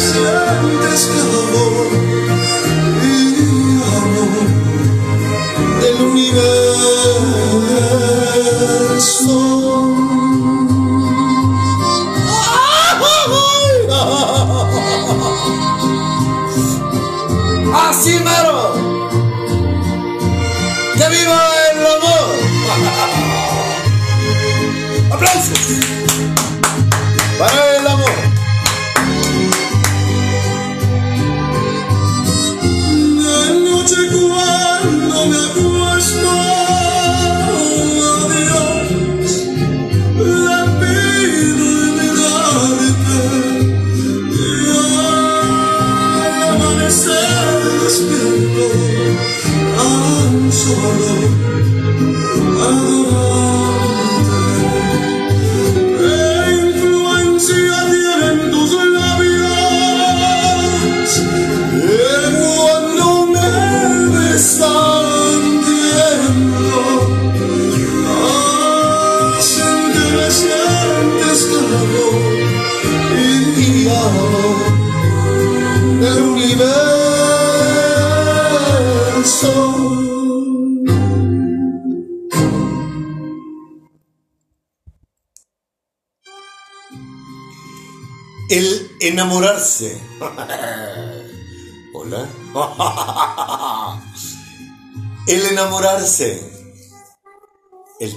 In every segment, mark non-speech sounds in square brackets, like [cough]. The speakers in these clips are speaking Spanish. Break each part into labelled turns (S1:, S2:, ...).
S1: que me sientes calor y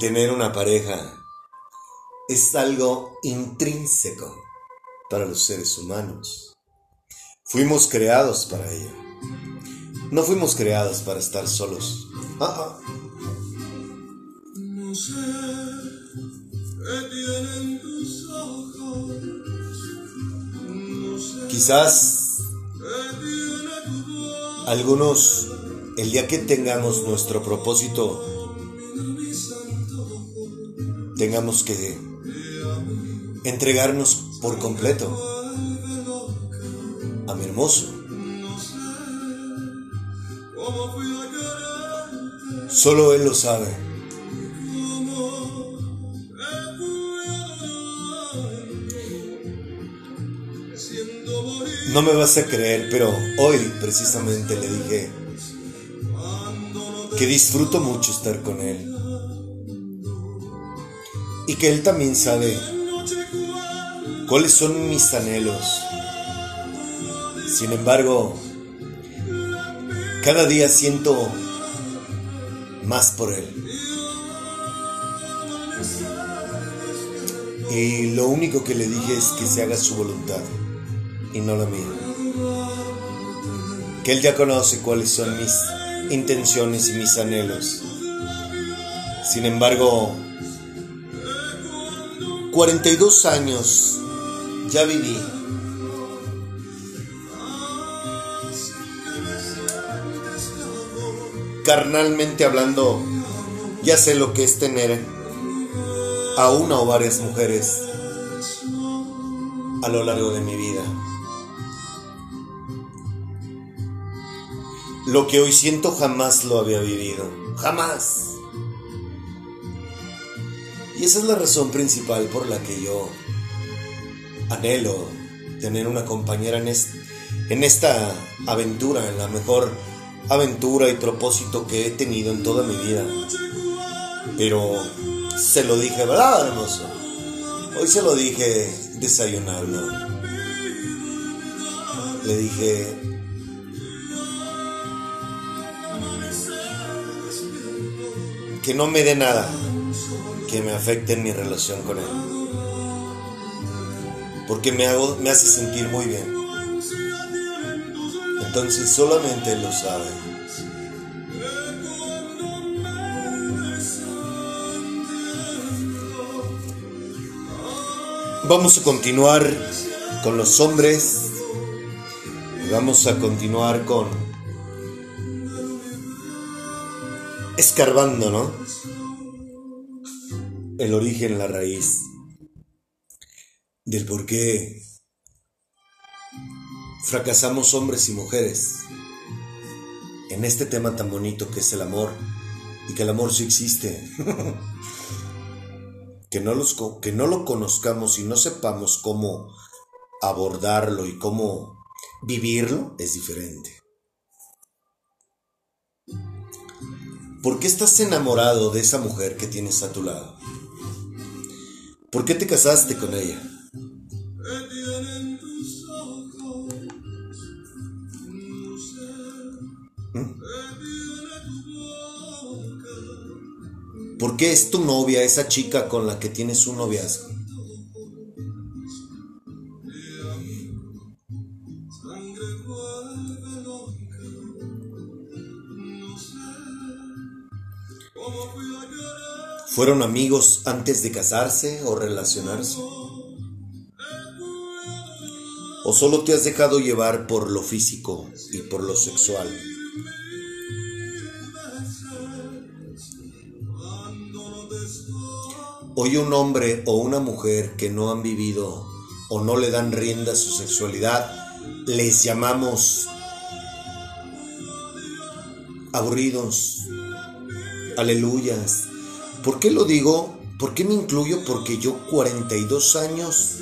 S2: tener una pareja es algo intrínseco para los seres humanos. Fuimos creados para ello. No fuimos creados para estar solos. Ah, ah.
S1: No sé qué tienen tus ojos. No sé
S2: Quizás algunos, el día que tengamos nuestro propósito, tengamos que entregarnos por completo a mi hermoso. Solo él lo sabe. No me vas a creer, pero hoy precisamente le dije que disfruto mucho estar con él. Y que él también sabe cuáles son mis anhelos. Sin embargo, cada día siento más por él. Y lo único que le dije es que se haga su voluntad y no la mía. Que él ya conoce cuáles son mis intenciones y mis anhelos. Sin embargo, 42 años ya viví. Carnalmente hablando, ya sé lo que es tener a una o varias mujeres a lo largo de mi vida. Lo que hoy siento jamás lo había vivido. Jamás. Y esa es la razón principal por la que yo anhelo tener una compañera en, en esta aventura, en la mejor aventura y propósito que he tenido en toda mi vida. Pero se lo dije, ¿verdad, hermoso? Hoy se lo dije desayunando. Le dije, que no me dé nada que me afecte en mi relación con él. Porque me, hago, me hace sentir muy bien. Entonces solamente él lo sabe. Vamos a continuar con los hombres. Vamos a continuar con escarbando, ¿no? El origen, la raíz del por qué fracasamos hombres y mujeres en este tema tan bonito que es el amor y que el amor sí existe. [laughs] que, no los, que no lo conozcamos y no sepamos cómo abordarlo y cómo vivirlo es diferente. ¿Por qué estás enamorado de esa mujer que tienes a tu lado? ¿Por qué te casaste con ella? ¿Mm? ¿Por qué es tu novia esa chica con la que tienes un noviazgo? ¿Fueron amigos antes de casarse o relacionarse? ¿O solo te has dejado llevar por lo físico y por lo sexual? Hoy un hombre o una mujer que no han vivido o no le dan rienda a su sexualidad, les llamamos aburridos, aleluyas, ¿Por qué lo digo? ¿Por qué me incluyo? Porque yo 42 años,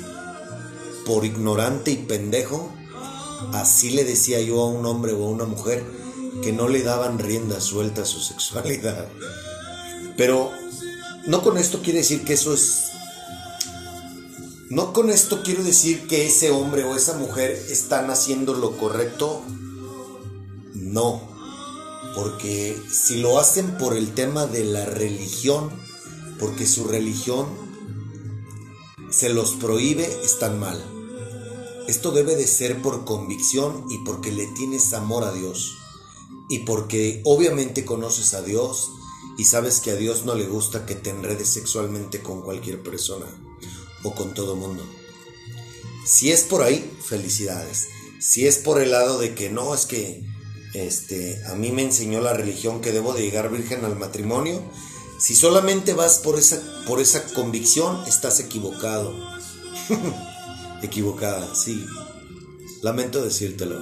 S2: por ignorante y pendejo, así le decía yo a un hombre o a una mujer que no le daban rienda suelta a su sexualidad. Pero no con esto quiere decir que eso es... No con esto quiero decir que ese hombre o esa mujer están haciendo lo correcto. No porque si lo hacen por el tema de la religión, porque su religión se los prohíbe, están mal. Esto debe de ser por convicción y porque le tienes amor a Dios. Y porque obviamente conoces a Dios y sabes que a Dios no le gusta que te enredes sexualmente con cualquier persona o con todo mundo. Si es por ahí, felicidades. Si es por el lado de que no, es que este, a mí me enseñó la religión que debo de llegar virgen al matrimonio. Si solamente vas por esa, por esa convicción, estás equivocado. [laughs] Equivocada, sí. Lamento decírtelo.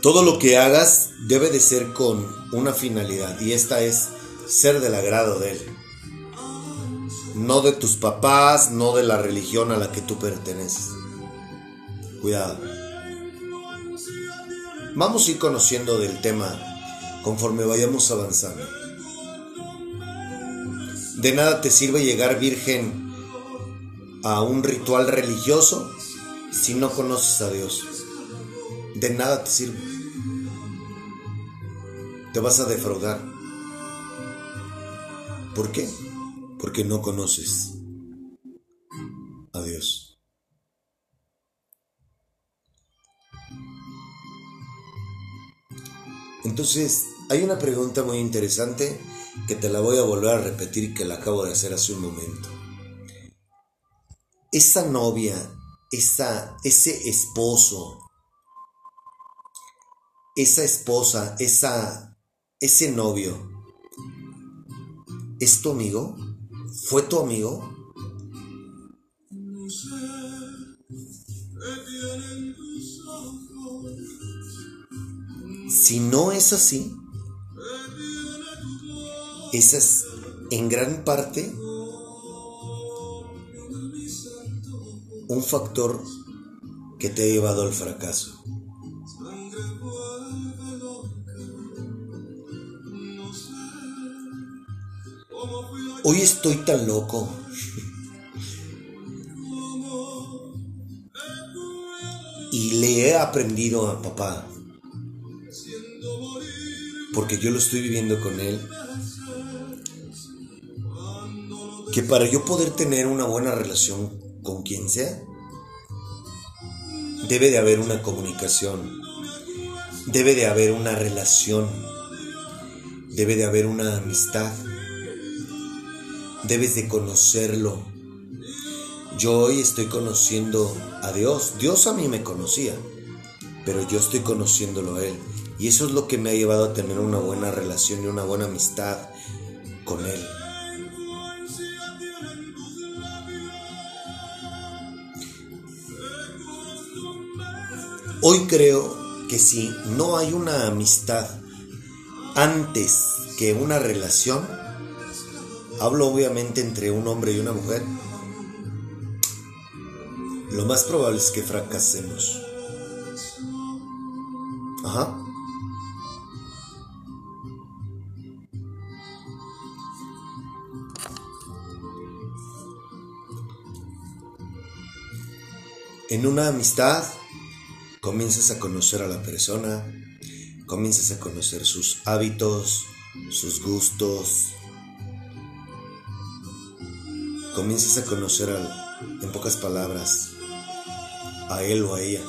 S2: Todo lo que hagas debe de ser con una finalidad y esta es ser del agrado de Él. No de tus papás, no de la religión a la que tú perteneces. Cuidado. Vamos a ir conociendo del tema conforme vayamos avanzando. De nada te sirve llegar virgen a un ritual religioso si no conoces a Dios. De nada te sirve. Te vas a defraudar. ¿Por qué? Porque no conoces a Dios. Entonces, hay una pregunta muy interesante que te la voy a volver a repetir que la acabo de hacer hace un momento. Esa novia, esa, ese esposo, esa esposa, esa, ese novio, ¿es tu amigo? ¿Fue tu amigo? Si no es así, esa es en gran parte un factor que te ha llevado al fracaso. Hoy estoy tan loco. Y le he aprendido a papá. Porque yo lo estoy viviendo con él. Que para yo poder tener una buena relación con quien sea, debe de haber una comunicación. Debe de haber una relación. Debe de haber una amistad debes de conocerlo. Yo hoy estoy conociendo a Dios. Dios a mí me conocía, pero yo estoy conociéndolo a Él. Y eso es lo que me ha llevado a tener una buena relación y una buena amistad con Él. Hoy creo que si no hay una amistad antes que una relación, hablo obviamente entre un hombre y una mujer, lo más probable es que fracasemos. Ajá. En una amistad comienzas a conocer a la persona, comienzas a conocer sus hábitos, sus gustos, comienzas a conocer al, en pocas palabras, a él o a ella.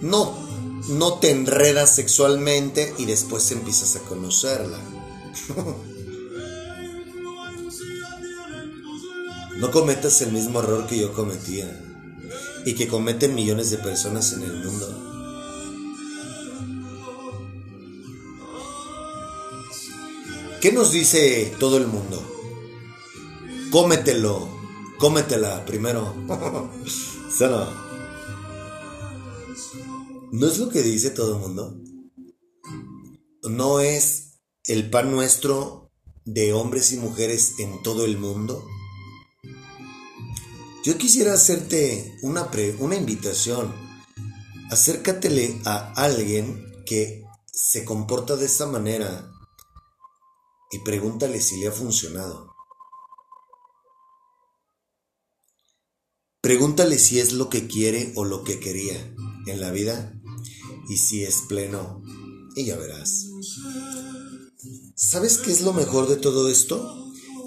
S2: No, no te enredas sexualmente y después empiezas a conocerla. [laughs] no cometas el mismo error que yo cometía y que cometen millones de personas en el mundo. ¿Qué nos dice todo el mundo? Cómetelo, cómetela primero. [laughs] no? ¿No es lo que dice todo el mundo? ¿No es el pan nuestro de hombres y mujeres en todo el mundo? Yo quisiera hacerte una, una invitación. Acércatele a alguien que se comporta de esa manera y pregúntale si le ha funcionado. Pregúntale si es lo que quiere o lo que quería en la vida y si es pleno y ya verás. ¿Sabes qué es lo mejor de todo esto?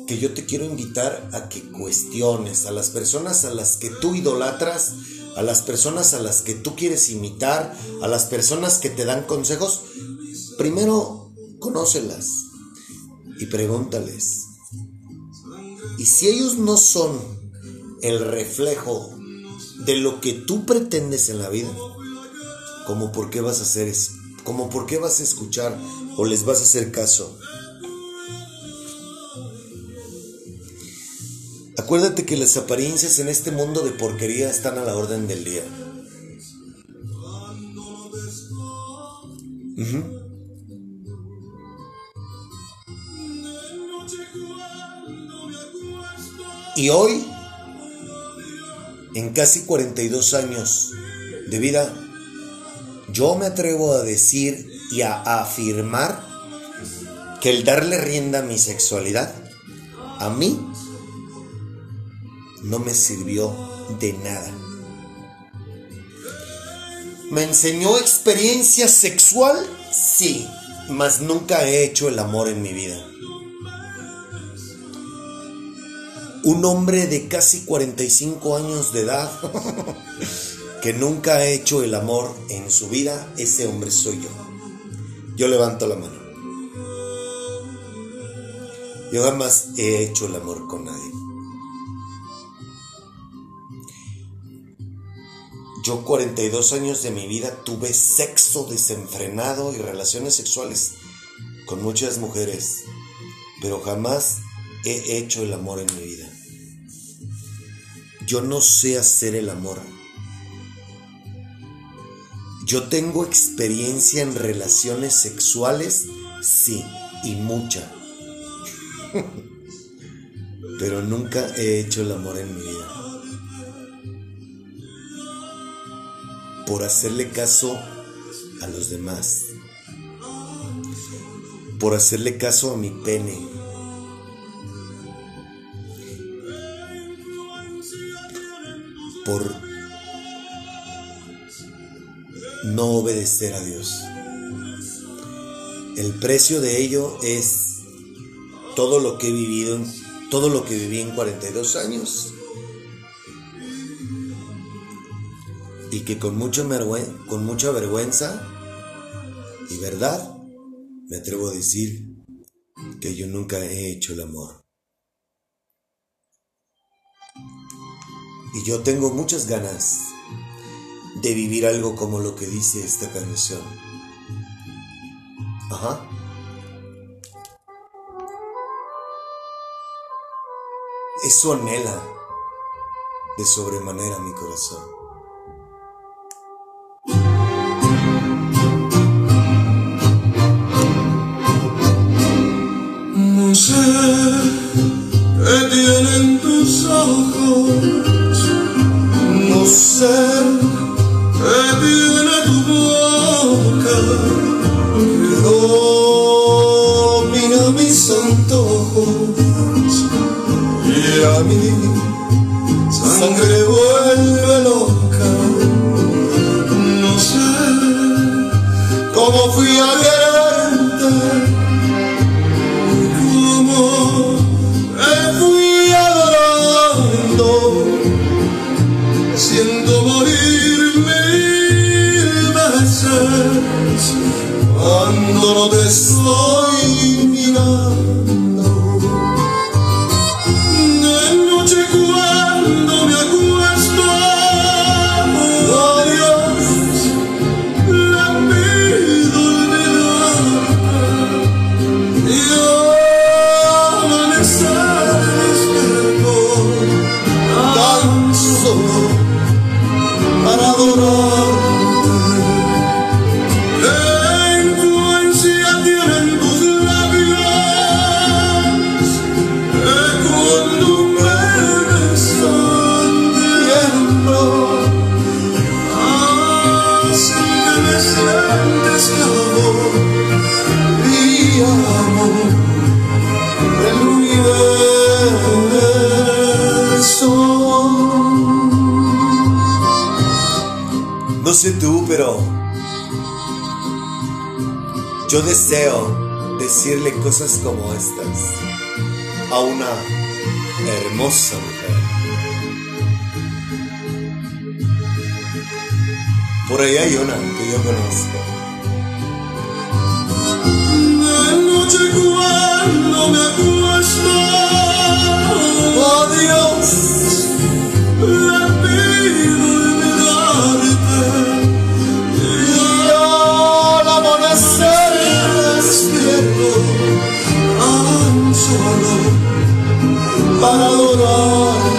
S2: que yo te quiero invitar a que cuestiones a las personas a las que tú idolatras, a las personas a las que tú quieres imitar, a las personas que te dan consejos. Primero, conócelas y pregúntales. Y si ellos no son el reflejo de lo que tú pretendes en la vida, como por qué vas a hacer eso, como por qué vas a escuchar o les vas a hacer caso. Acuérdate que las apariencias en este mundo de porquería están a la orden del día. Y hoy, en casi 42 años de vida, yo me atrevo a decir y a afirmar que el darle rienda a mi sexualidad, a mí, no me sirvió de nada. ¿Me enseñó experiencia sexual? Sí, mas nunca he hecho el amor en mi vida. Un hombre de casi 45 años de edad [laughs] que nunca ha hecho el amor en su vida, ese hombre soy yo. Yo levanto la mano. Yo jamás he hecho el amor con nadie. Yo 42 años de mi vida tuve sexo desenfrenado y relaciones sexuales con muchas mujeres, pero jamás he hecho el amor en mi vida. Yo no sé hacer el amor. Yo tengo experiencia en relaciones sexuales, sí, y mucha. [laughs] Pero nunca he hecho el amor en mi vida. Por hacerle caso a los demás. Por hacerle caso a mi pene. Por no obedecer a Dios. El precio de ello es todo lo que he vivido, todo lo que viví en 42 años. Y que con, con mucha vergüenza y verdad me atrevo a decir que yo nunca he hecho el amor. Y yo tengo muchas ganas de vivir algo como lo que dice esta canción. Ajá. Eso anhela de sobremanera mi corazón.
S3: No sé qué tienen tus ojos,
S2: No sé
S3: tiene tu boca
S2: que domina mis antojos
S3: y a mi
S2: sangre vuelve loca.
S3: no sé
S2: Como fui a Cuando no yo deseo decirle cosas como estas a una hermosa mujer. Por ahí hay una que yo conozco.
S3: de noche cuando me acuesto
S2: Oh Dios,
S3: tan solo
S2: para adorarte.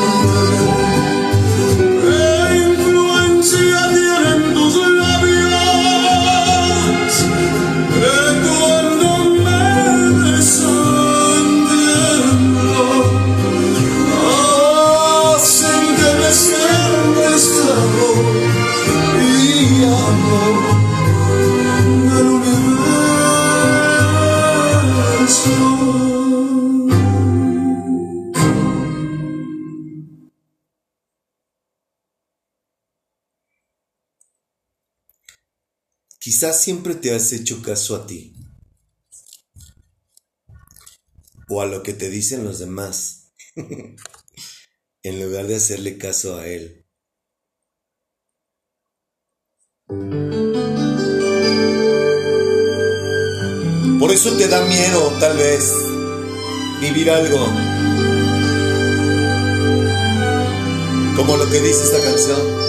S2: Siempre te has hecho caso a ti o a lo que te dicen los demás [laughs] en lugar de hacerle caso a él. Por eso te da miedo, tal vez, vivir algo como lo que dice esta canción.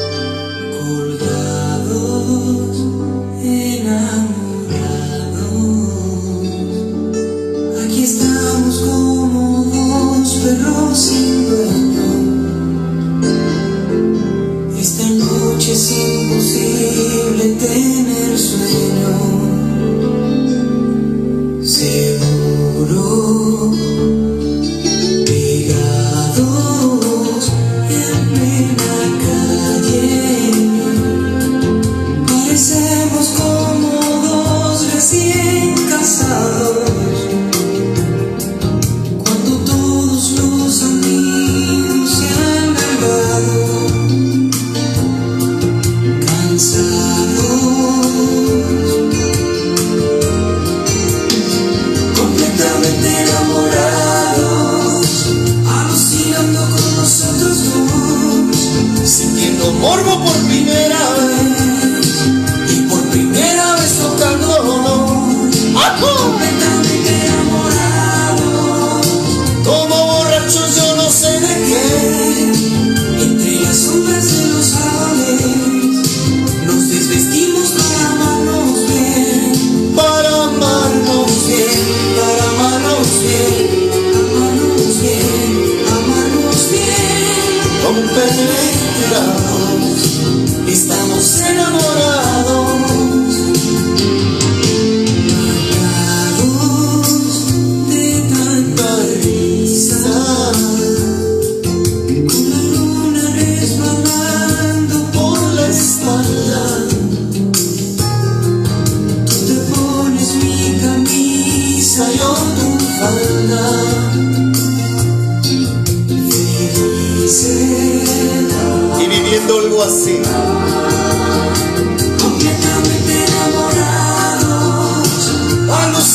S1: baby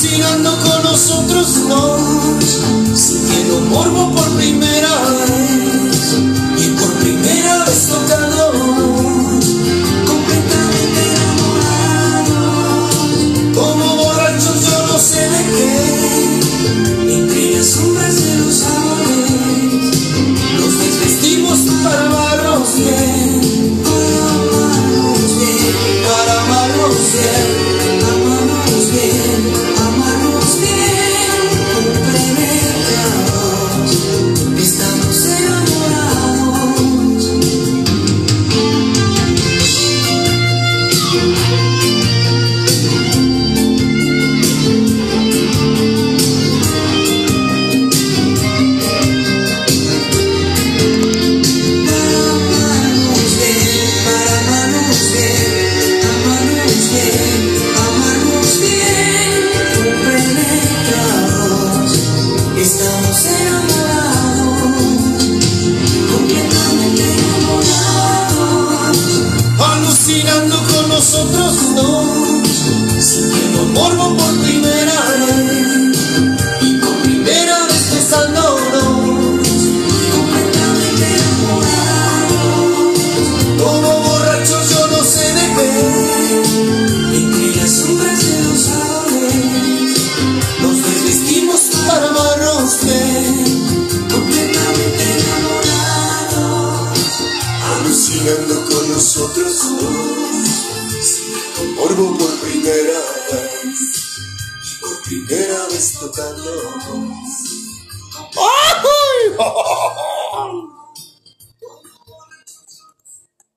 S2: alucinando con nosotros dos,
S1: sintiendo morbo por primera vez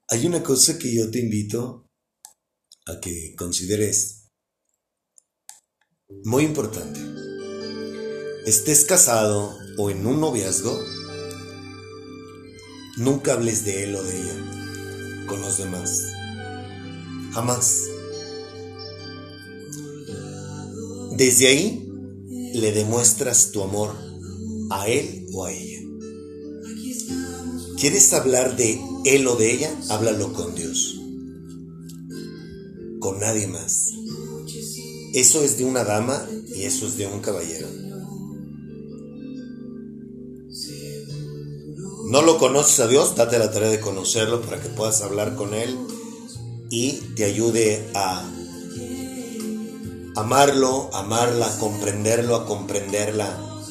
S2: Hay una cosa que yo te invito a que consideres muy importante. Estés casado o en un noviazgo, nunca hables de él o de ella con los demás. Jamás. Desde ahí le demuestras tu amor a él o a ella. ¿Quieres hablar de él o de ella? Háblalo con Dios. Con nadie más. Eso es de una dama y eso es de un caballero. No lo conoces a Dios, date la tarea de conocerlo para que puedas hablar con Él y te ayude a amarlo, amarla, comprenderlo, a comprenderla.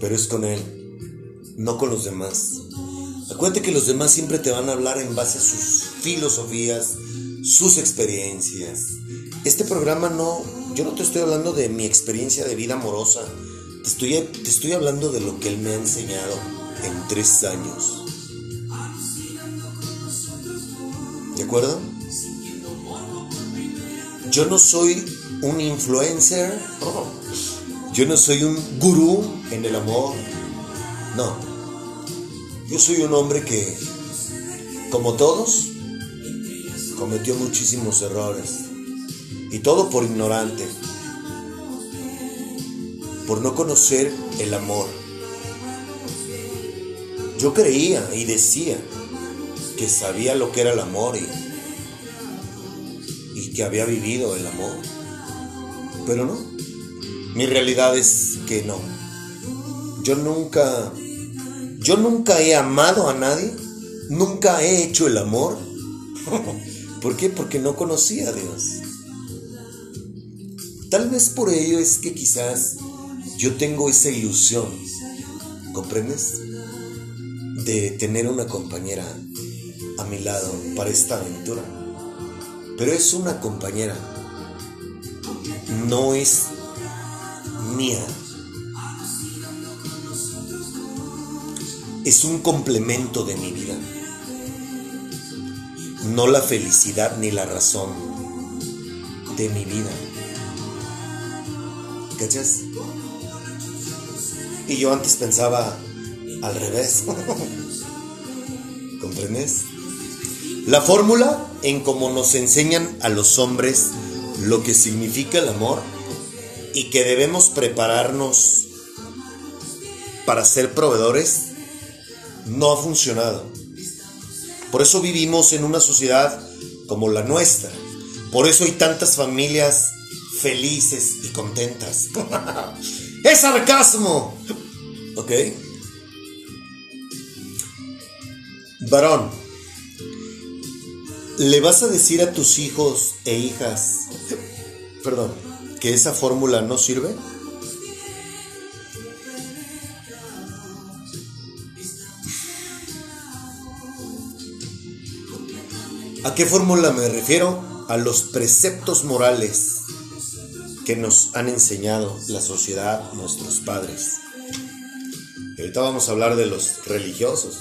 S2: Pero es con Él, no con los demás. Acuérdate que los demás siempre te van a hablar en base a sus filosofías, sus experiencias. Este programa no, yo no te estoy hablando de mi experiencia de vida amorosa. Te estoy, te estoy hablando de lo que Él me ha enseñado en tres años. ¿De acuerdo? Yo no soy un influencer, oh, yo no soy un gurú en el amor, no. Yo soy un hombre que, como todos, cometió muchísimos errores. Y todo por ignorante, por no conocer el amor. Yo creía y decía que sabía lo que era el amor y, que había vivido el amor. Pero no. Mi realidad es que no. Yo nunca Yo nunca he amado a nadie, nunca he hecho el amor. [laughs] ¿Por qué? Porque no conocía a Dios. Tal vez por ello es que quizás yo tengo esa ilusión, ¿comprendes? De tener una compañera a mi lado para esta aventura. Pero es una compañera, no es mía. Es un complemento de mi vida. No la felicidad ni la razón de mi vida. ¿Cachas? Y yo antes pensaba al revés. [laughs] ¿Comprendes? La fórmula en cómo nos enseñan a los hombres lo que significa el amor y que debemos prepararnos para ser proveedores no ha funcionado. Por eso vivimos en una sociedad como la nuestra. Por eso hay tantas familias felices y contentas. [laughs] ¡Es sarcasmo! ¿Ok? Varón, ¿le vas a decir a tus hijos e hijas, perdón, que esa fórmula no sirve? ¿A qué fórmula me refiero? A los preceptos morales que nos han enseñado la sociedad, nuestros padres. Ahorita vamos a hablar de los religiosos.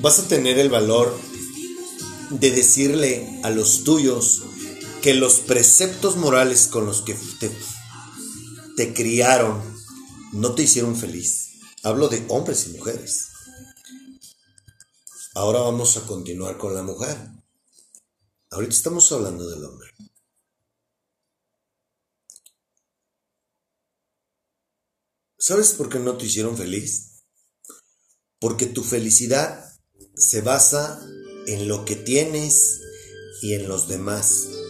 S2: Vas a tener el valor de decirle a los tuyos que los preceptos morales con los que te, te criaron no te hicieron feliz. Hablo de hombres y mujeres. Ahora vamos a continuar con la mujer. Ahorita estamos hablando del hombre. ¿Sabes por qué no te hicieron feliz? Porque tu felicidad se basa en lo que tienes y en los demás.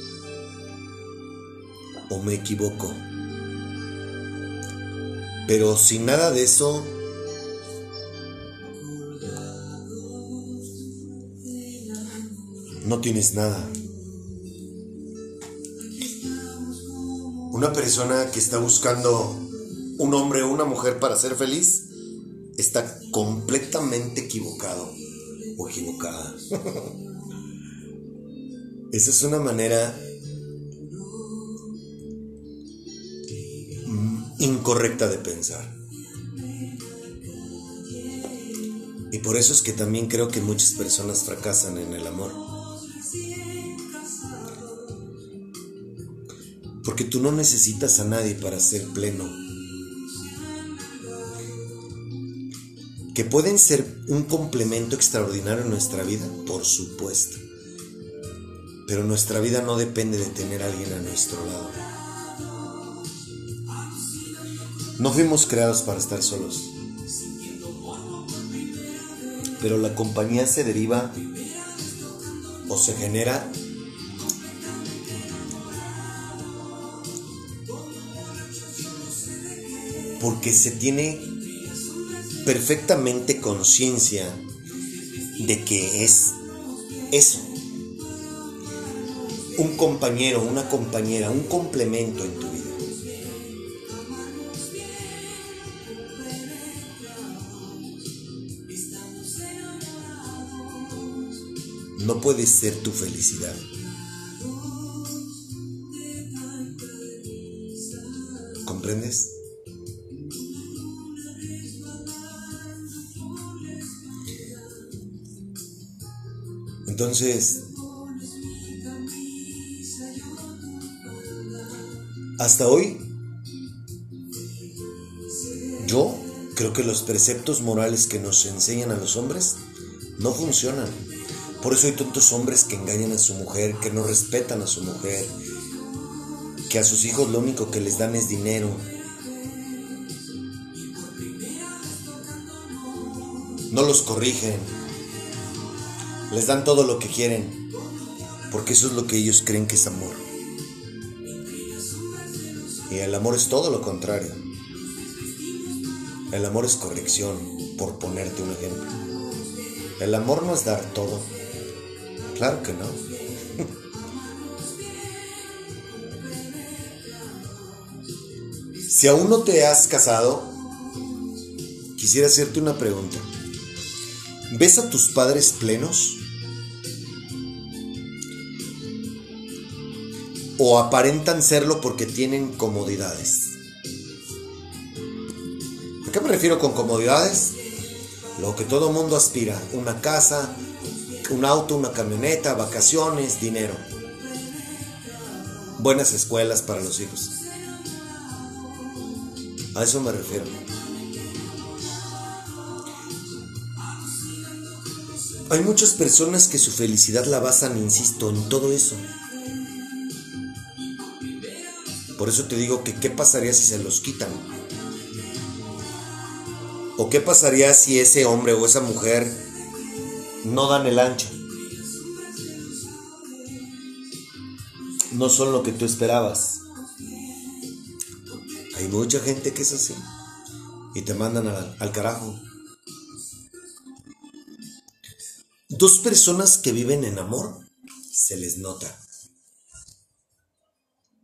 S2: ¿O me equivoco? Pero sin nada de eso, no tienes nada. Una persona que está buscando un hombre o una mujer para ser feliz está completamente equivocado o equivocada. [laughs] Esa es una manera incorrecta de pensar. Y por eso es que también creo que muchas personas fracasan en el amor. Porque tú no necesitas a nadie para ser pleno. Que pueden ser un complemento extraordinario en nuestra vida, por supuesto. Pero nuestra vida no depende de tener a alguien a nuestro lado. No fuimos creados para estar solos. Pero la compañía se deriva o se genera porque se tiene perfectamente conciencia de que es eso. Un compañero, una compañera, un complemento en puede ser tu felicidad. ¿Comprendes? Entonces, hasta hoy, yo creo que los preceptos morales que nos enseñan a los hombres no funcionan. Por eso hay tantos hombres que engañan a su mujer, que no respetan a su mujer, que a sus hijos lo único que les dan es dinero. No los corrigen, les dan todo lo que quieren Porque eso es lo que ellos creen que es amor. Y el amor es todo lo contrario. El amor es corrección, por ponerte un ejemplo. El amor no es dar todo. Claro que no. si aún no te has casado, quisiera hacerte una pregunta. ¿Ves a tus padres plenos? ¿O aparentan serlo porque tienen comodidades? ¿A qué me refiero con comodidades? Lo que todo mundo aspira, una casa, un auto, una camioneta, vacaciones, dinero. Buenas escuelas para los hijos. A eso me refiero. Hay muchas personas que su felicidad la basan, insisto, en todo eso. Por eso te digo que qué pasaría si se los quitan. ¿O qué pasaría si ese hombre o esa mujer no dan el ancho? No son lo que tú esperabas. Hay mucha gente que es así. Y te mandan al, al carajo. Dos personas que viven en amor, se les nota.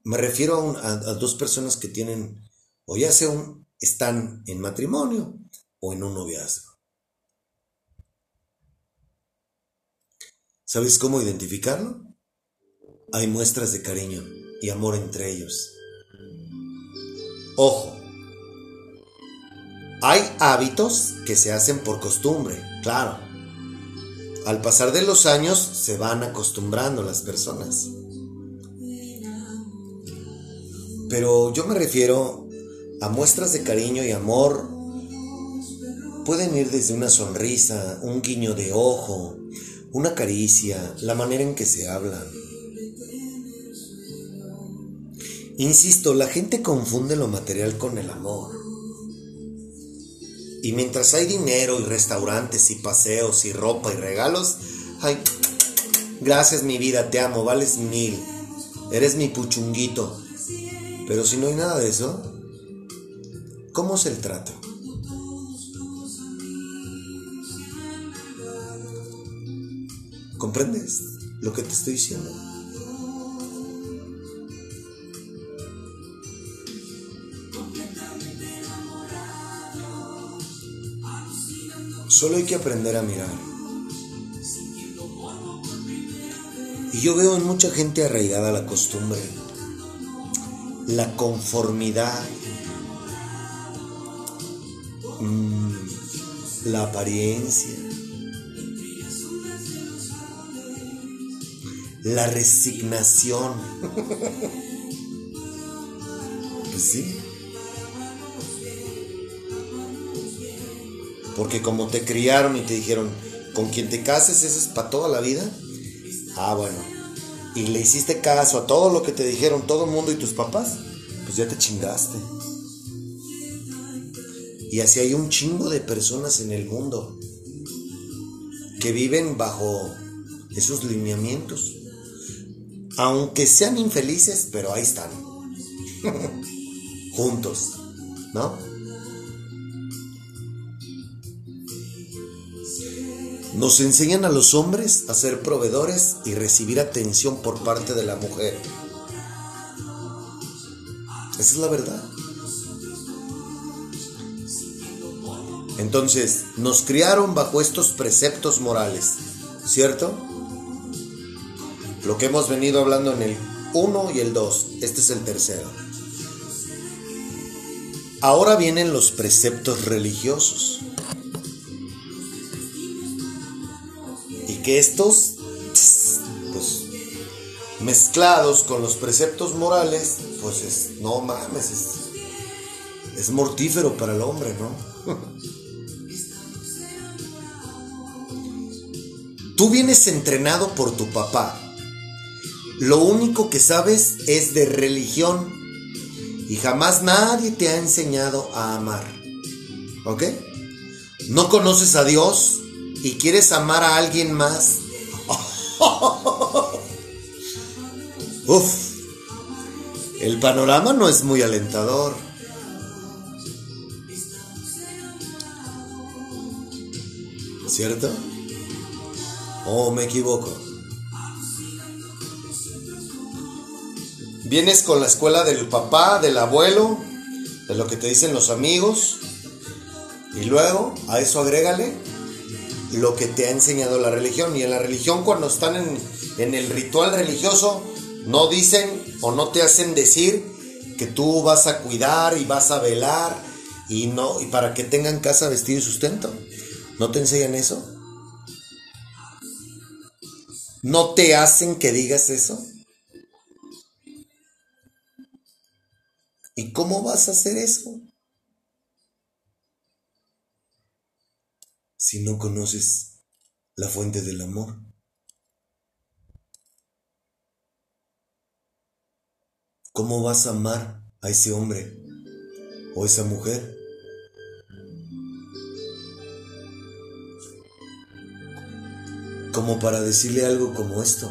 S2: Me refiero a, a- a dos personas que tienen, o ya sea un, están en matrimonio o en un noviazgo. ¿Sabes cómo identificarlo? Hay muestras de cariño y amor entre ellos. Ojo, hay hábitos que se hacen por costumbre, claro. Al pasar de los años se van acostumbrando las personas. Pero yo me refiero a muestras de cariño y amor. Pueden ir desde una sonrisa, un guiño de ojo, una caricia, la manera en que se hablan. Insisto, la gente confunde lo material con el amor. Y mientras hay dinero y restaurantes y paseos y ropa y regalos, ay, gracias mi vida, te amo, vales mil, eres mi puchunguito. Pero si no hay nada de eso, ¿cómo es el trato? ¿Comprendes lo que te estoy diciendo? Solo hay que aprender a mirar. Y yo veo en mucha gente arraigada la costumbre, la conformidad, mm, la apariencia, la resignación. [laughs] pues sí. Porque como te criaron y te dijeron, con quien te cases, eso es para toda la vida. Ah, bueno. Y le hiciste caso a todo lo que te dijeron todo el mundo y tus papás, pues ya te chingaste. Y así hay un chingo de personas en el mundo que viven bajo esos lineamientos. Aunque sean infelices, pero ahí están. [laughs] Juntos, ¿no? Nos enseñan a los hombres a ser proveedores y recibir atención por parte de la mujer. Esa es la verdad. Entonces, nos criaron bajo estos preceptos morales, ¿cierto? Lo que hemos venido hablando en el 1 y el 2, este es el tercero. Ahora vienen los preceptos religiosos. Y que estos, pues, mezclados con los preceptos morales, pues es, no mames, es, es mortífero para el hombre, ¿no? [laughs] Tú vienes entrenado por tu papá. Lo único que sabes es de religión y jamás nadie te ha enseñado a amar. ¿Ok? No conoces a Dios y quieres amar a alguien más. [laughs]
S1: Uf, el panorama no es muy alentador. ¿Cierto? ¿O me equivoco? Vienes con la escuela del papá, del abuelo, de lo que te dicen los amigos, y luego a eso agrégale lo que te ha enseñado la religión. Y en la religión cuando están en, en el ritual religioso, no dicen o no te hacen decir que tú vas a cuidar y vas a velar y no y para que tengan casa, vestido y sustento. ¿No te enseñan eso? ¿No te hacen que digas eso? ¿Y cómo vas a hacer eso? Si no conoces la fuente del amor. ¿Cómo vas a amar a ese hombre o esa mujer? Como para decirle algo como esto.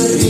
S2: Christ.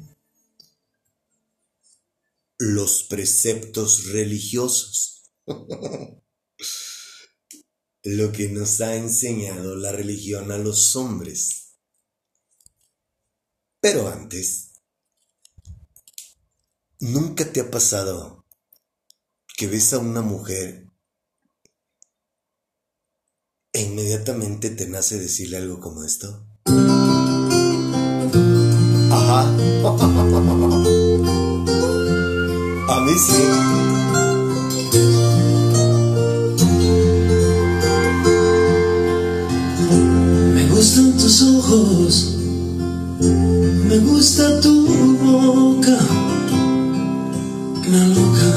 S2: preceptos religiosos. [laughs] Lo que nos ha enseñado la religión a los hombres. Pero antes, ¿nunca te ha pasado que ves a una mujer e inmediatamente te nace decirle algo como esto? Ajá. [laughs] A mí sí.
S1: Me gustan tus ojos, me gusta tu boca, me aloca,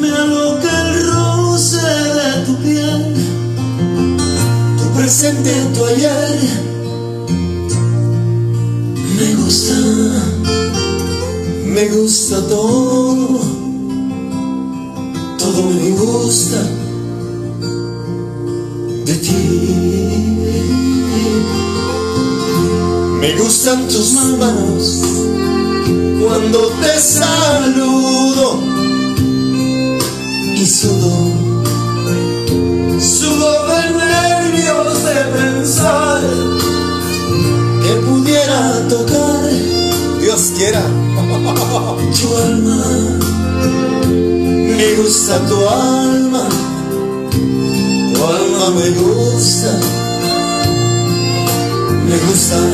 S1: me aloca el roce de tu piel, tu presente, tu ayer, me gusta, me gusta todo, todo me gusta de ti. Me gustan tus manos cuando te saludo y sudo, Me gusta tu alma, tu alma me gusta, me gustas.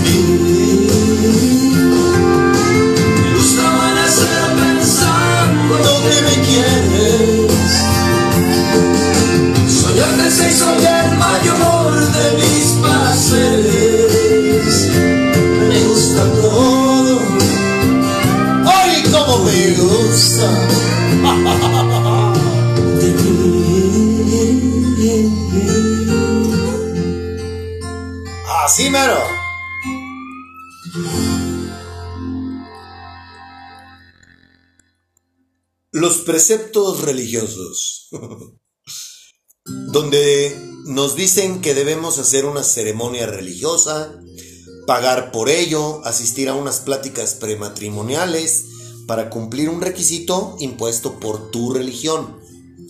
S1: De
S2: preceptos religiosos, [laughs] donde nos dicen que debemos hacer una ceremonia religiosa, pagar por ello, asistir a unas pláticas prematrimoniales para cumplir un requisito impuesto por tu religión,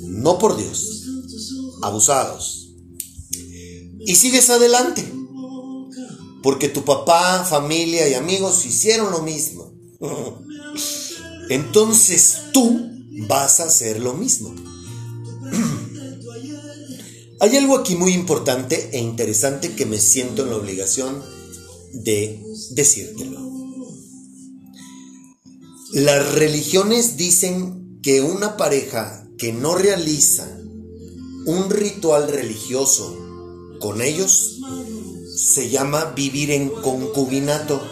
S2: no por Dios. Abusados. Y sigues adelante, porque tu papá, familia y amigos hicieron lo mismo. [laughs] Entonces tú vas a hacer lo mismo. [clears throat] Hay algo aquí muy importante e interesante que me siento en la obligación de decírtelo. Las religiones dicen que una pareja que no realiza un ritual religioso con ellos se llama vivir en concubinato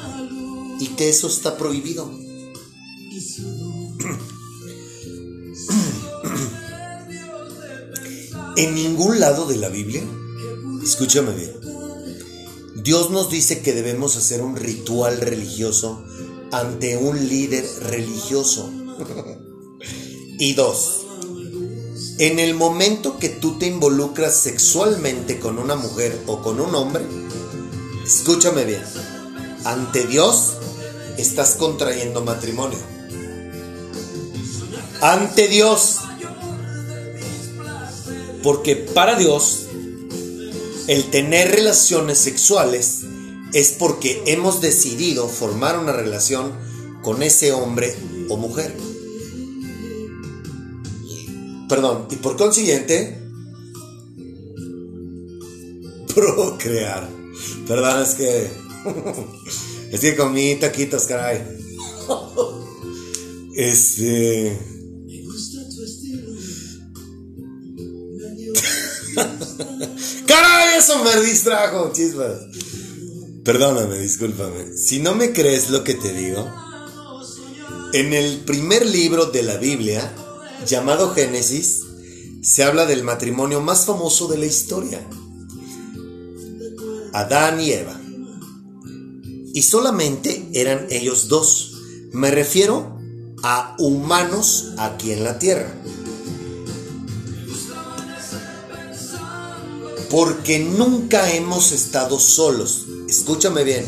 S2: y que eso está prohibido. En ningún lado de la Biblia, escúchame bien, Dios nos dice que debemos hacer un ritual religioso ante un líder religioso. y dos, en el momento que tú te involucras sexualmente con una mujer o con un hombre, escúchame bien, ante Dios estás contrayendo matrimonio. Ante Dios. Porque para Dios, el tener relaciones sexuales es porque hemos decidido formar una relación con ese hombre o mujer. Perdón, y por consiguiente, [laughs] procrear. Perdón, es que. [laughs] Es que comí taquitos, caray. [laughs] Este. [laughs] ¡Caray! Eso me distrajo, chispas. Perdóname, discúlpame. Si no me crees lo que te digo, en el primer libro de la Biblia, llamado Génesis, se habla del matrimonio más famoso de la historia. Adán y Eva. Y solamente eran ellos dos. Me refiero a humanos aquí en la tierra. Porque nunca hemos estado solos. Escúchame bien.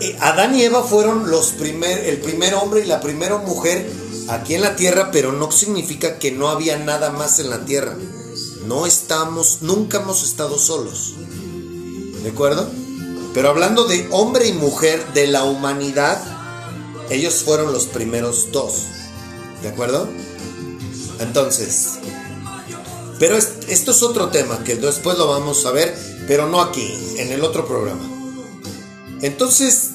S2: Eh, Adán y Eva fueron los primer, el primer hombre y la primera mujer aquí en la tierra, pero no significa que no había nada más en la tierra. No estamos, nunca hemos estado solos. ¿De acuerdo? Pero hablando de hombre y mujer de la humanidad, ellos fueron los primeros dos. ¿De acuerdo? Entonces, pero esto es otro tema que después lo vamos a ver, pero no aquí, en el otro programa. Entonces,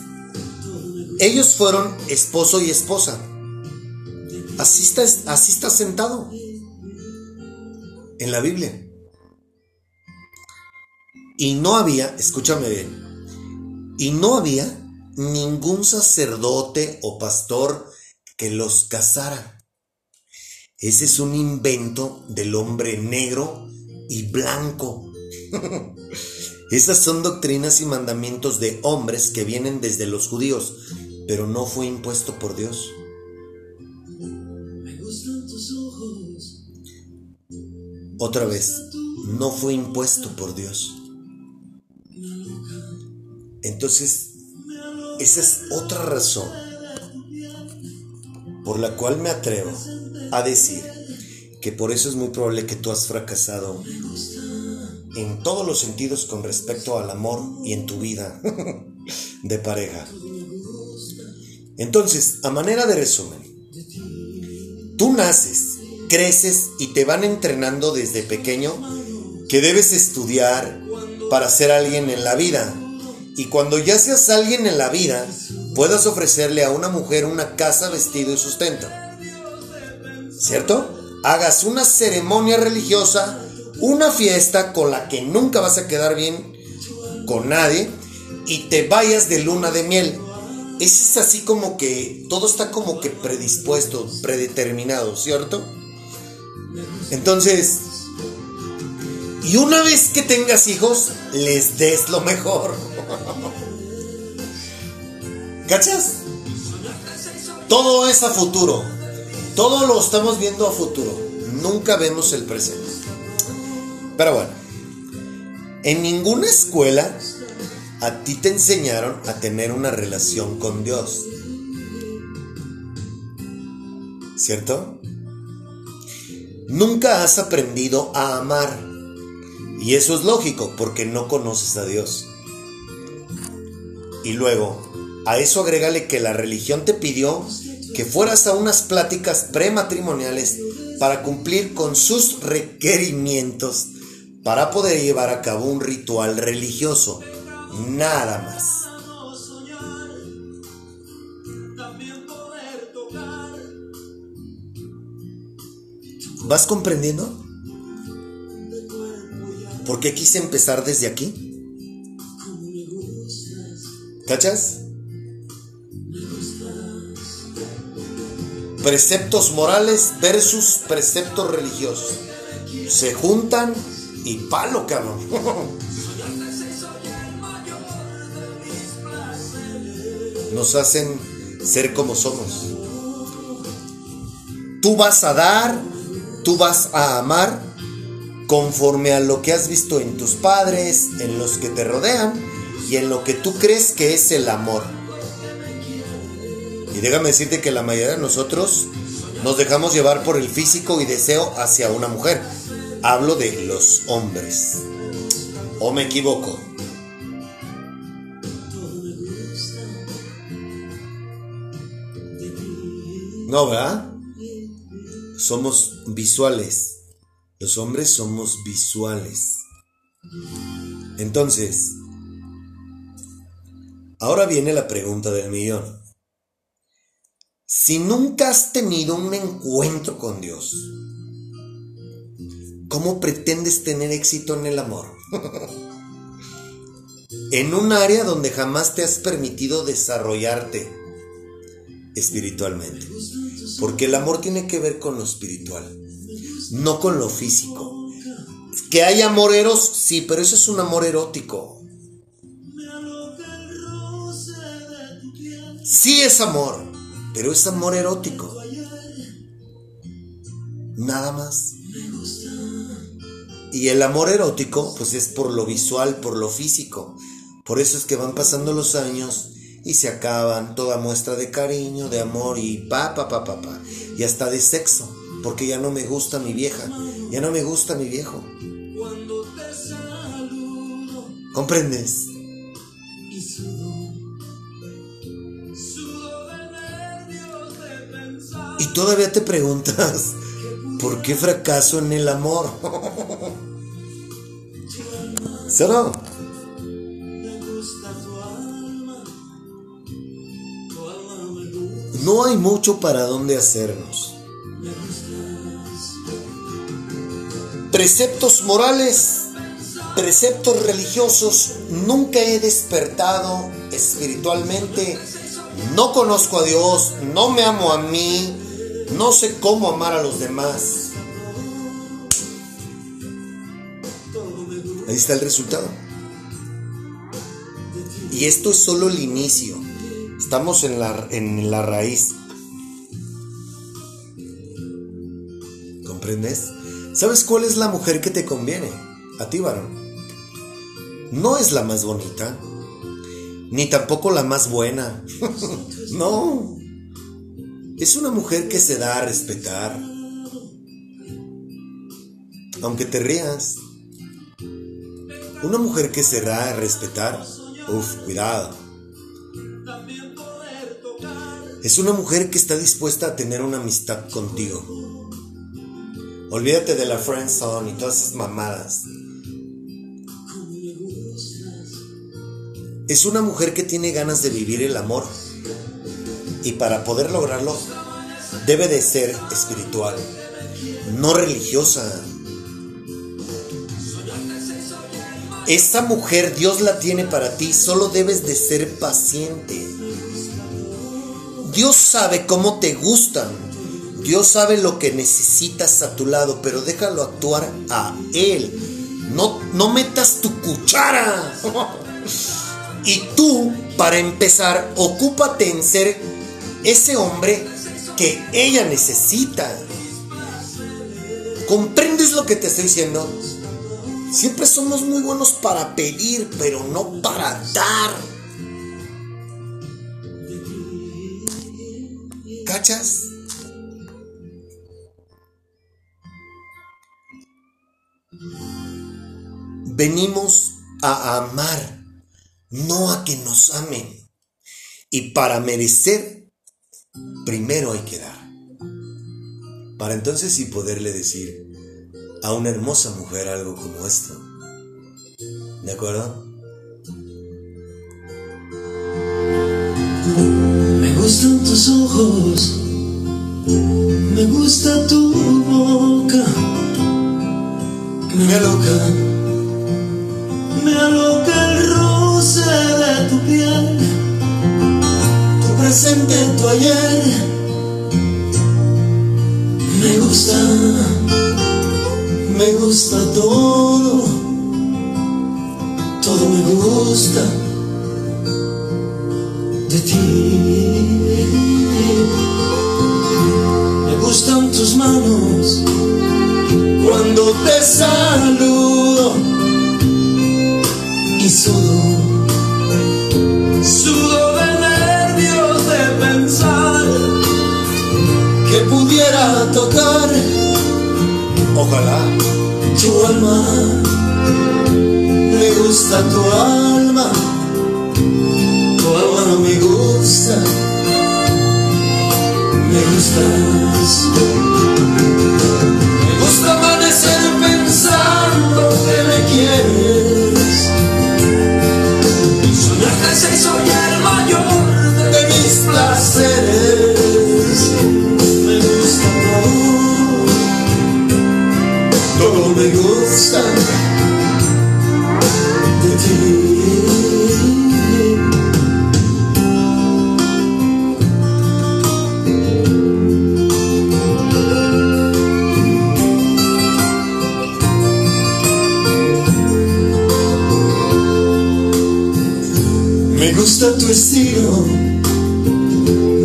S2: ellos fueron esposo y esposa. Así está, así está sentado en la Biblia. Y no había, escúchame bien, y no había ningún sacerdote o pastor que los casara. Ese es un invento del hombre negro y blanco. [laughs] Esas son doctrinas y mandamientos de hombres que vienen desde los judíos, pero no fue impuesto por Dios. Otra vez, no fue impuesto por Dios. Entonces, esa es otra razón por la cual me atrevo a decir que por eso es muy probable que tú has fracasado en todos los sentidos con respecto al amor y en tu vida [laughs] de pareja. Entonces, a manera de resumen, tú naces, creces y te van entrenando desde pequeño que debes estudiar para ser alguien en la vida. Y cuando ya seas alguien en la vida, puedas ofrecerle a una mujer una casa, vestido y sustento. ¿Cierto? Hagas una ceremonia religiosa, una fiesta con la que nunca vas a quedar bien con nadie y te vayas de luna de miel. Es así como que todo está como que predispuesto, predeterminado, ¿cierto? Entonces, y una vez que tengas hijos, les des lo mejor. [laughs] ¿Cachas? Todo es a futuro. Todo lo estamos viendo a futuro. Nunca vemos el presente. Pero bueno, en ninguna escuela a ti te enseñaron a tener una relación con Dios. ¿Cierto? Nunca has aprendido a amar. Y eso es lógico porque no conoces a Dios. Y luego, a eso agrégale que la religión te pidió que fueras a unas pláticas prematrimoniales para cumplir con sus requerimientos para poder llevar a cabo un ritual religioso. Nada más. ¿Vas comprendiendo? ¿Por qué quise empezar desde aquí? ¿Cachas? Preceptos morales versus preceptos religiosos. Se juntan y palo, cabrón. [laughs] Nos hacen ser como somos. Tú vas a dar, tú vas a amar conforme a lo que has visto en tus padres, en los que te rodean y en lo que tú crees que es el amor. Y déjame decirte que la mayoría de nosotros nos dejamos llevar por el físico y deseo hacia una mujer. Hablo de los hombres. ¿O me equivoco? No, ¿verdad? Somos visuales. Los hombres somos visuales. Entonces, ahora viene la pregunta del millón. Si nunca has tenido un encuentro con Dios, ¿cómo pretendes tener éxito en el amor? [laughs] en un área donde jamás te has permitido desarrollarte espiritualmente. Porque el amor tiene que ver con lo espiritual, no con lo físico. Que hay amor eros, sí, pero eso es un amor erótico. Sí es amor, pero es amor erótico. Nada más. Y el amor erótico, pues es por lo visual, por lo físico. Por eso es que van pasando los años y se acaban toda muestra de cariño, de amor y pa, pa, pa, pa, pa. Y hasta de sexo, porque ya no me gusta mi vieja, ya no me gusta mi viejo. ¿Comprendes? Todavía te preguntas, ¿por qué fracaso en el amor? ¿Sí o no? No hay mucho para dónde hacernos. Preceptos morales, preceptos religiosos, nunca he despertado espiritualmente. No conozco a Dios, no me amo a mí, no sé cómo amar a los demás. Ahí está el resultado. Y esto es solo el inicio. Estamos en la, en la raíz. ¿Comprendes? ¿Sabes cuál es la mujer que te conviene? A ti, varón. No es la más bonita, ni tampoco la más buena. [laughs] no. Es una mujer que se da a respetar. Aunque te rías. Una mujer que se da a respetar. Uf, cuidado. Es una mujer que está dispuesta a tener una amistad contigo. Olvídate de la friendzone y todas esas mamadas. Es una mujer que tiene ganas de vivir el amor. Y para poder lograrlo, debe de ser espiritual, no religiosa. Esa mujer Dios la tiene para ti, solo debes de ser paciente. Dios sabe cómo te gustan. Dios sabe lo que necesitas a tu lado, pero déjalo actuar a Él. No, no metas tu cuchara. [laughs] y tú, para empezar, ocúpate en ser ese hombre que ella necesita. ¿Comprendes lo que te estoy diciendo? Siempre somos muy buenos para pedir, pero no para dar. ¿Cachas? Venimos a amar, no a que nos amen. Y para merecer, primero hay que dar. Para entonces sí poderle decir a una hermosa mujer algo como esto. ¿De acuerdo?
S1: Me gustan tus ojos, me gusta tu boca, me aloca, me aloca el roce de tu piel presente tu ayer. Me gusta, me gusta todo, todo me gusta de ti. Me gustan tus manos cuando te saludo y sudo, sudo que pudiera tocar
S2: Ojalá.
S1: tu alma. Me gusta tu alma, tu alma no me gusta, me gustas.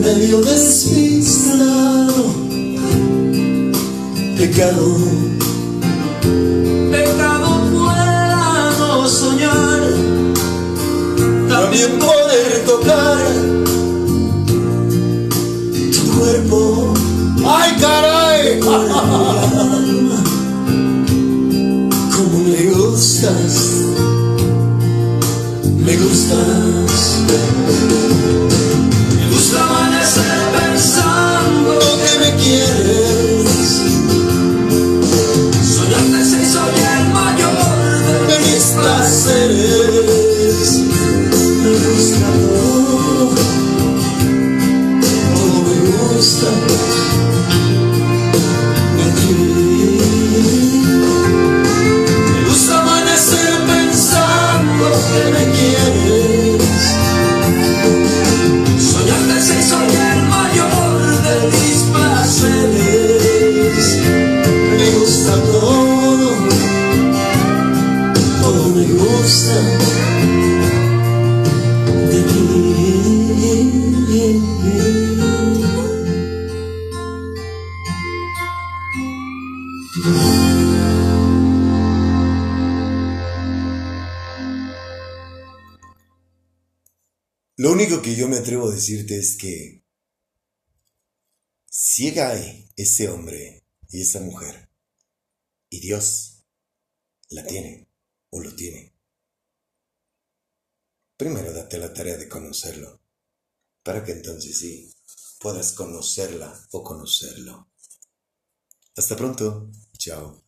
S1: Medio despistado, pecado. Pecado fuera no soñar, también poder tocar tu cuerpo.
S2: ¡Ay, caray! [laughs]
S1: Como me gustas, me gustas.
S2: Si hay ese hombre y esa mujer y Dios la tiene o lo tiene, primero date la tarea de conocerlo, para que entonces sí puedas conocerla o conocerlo. Hasta pronto, chao.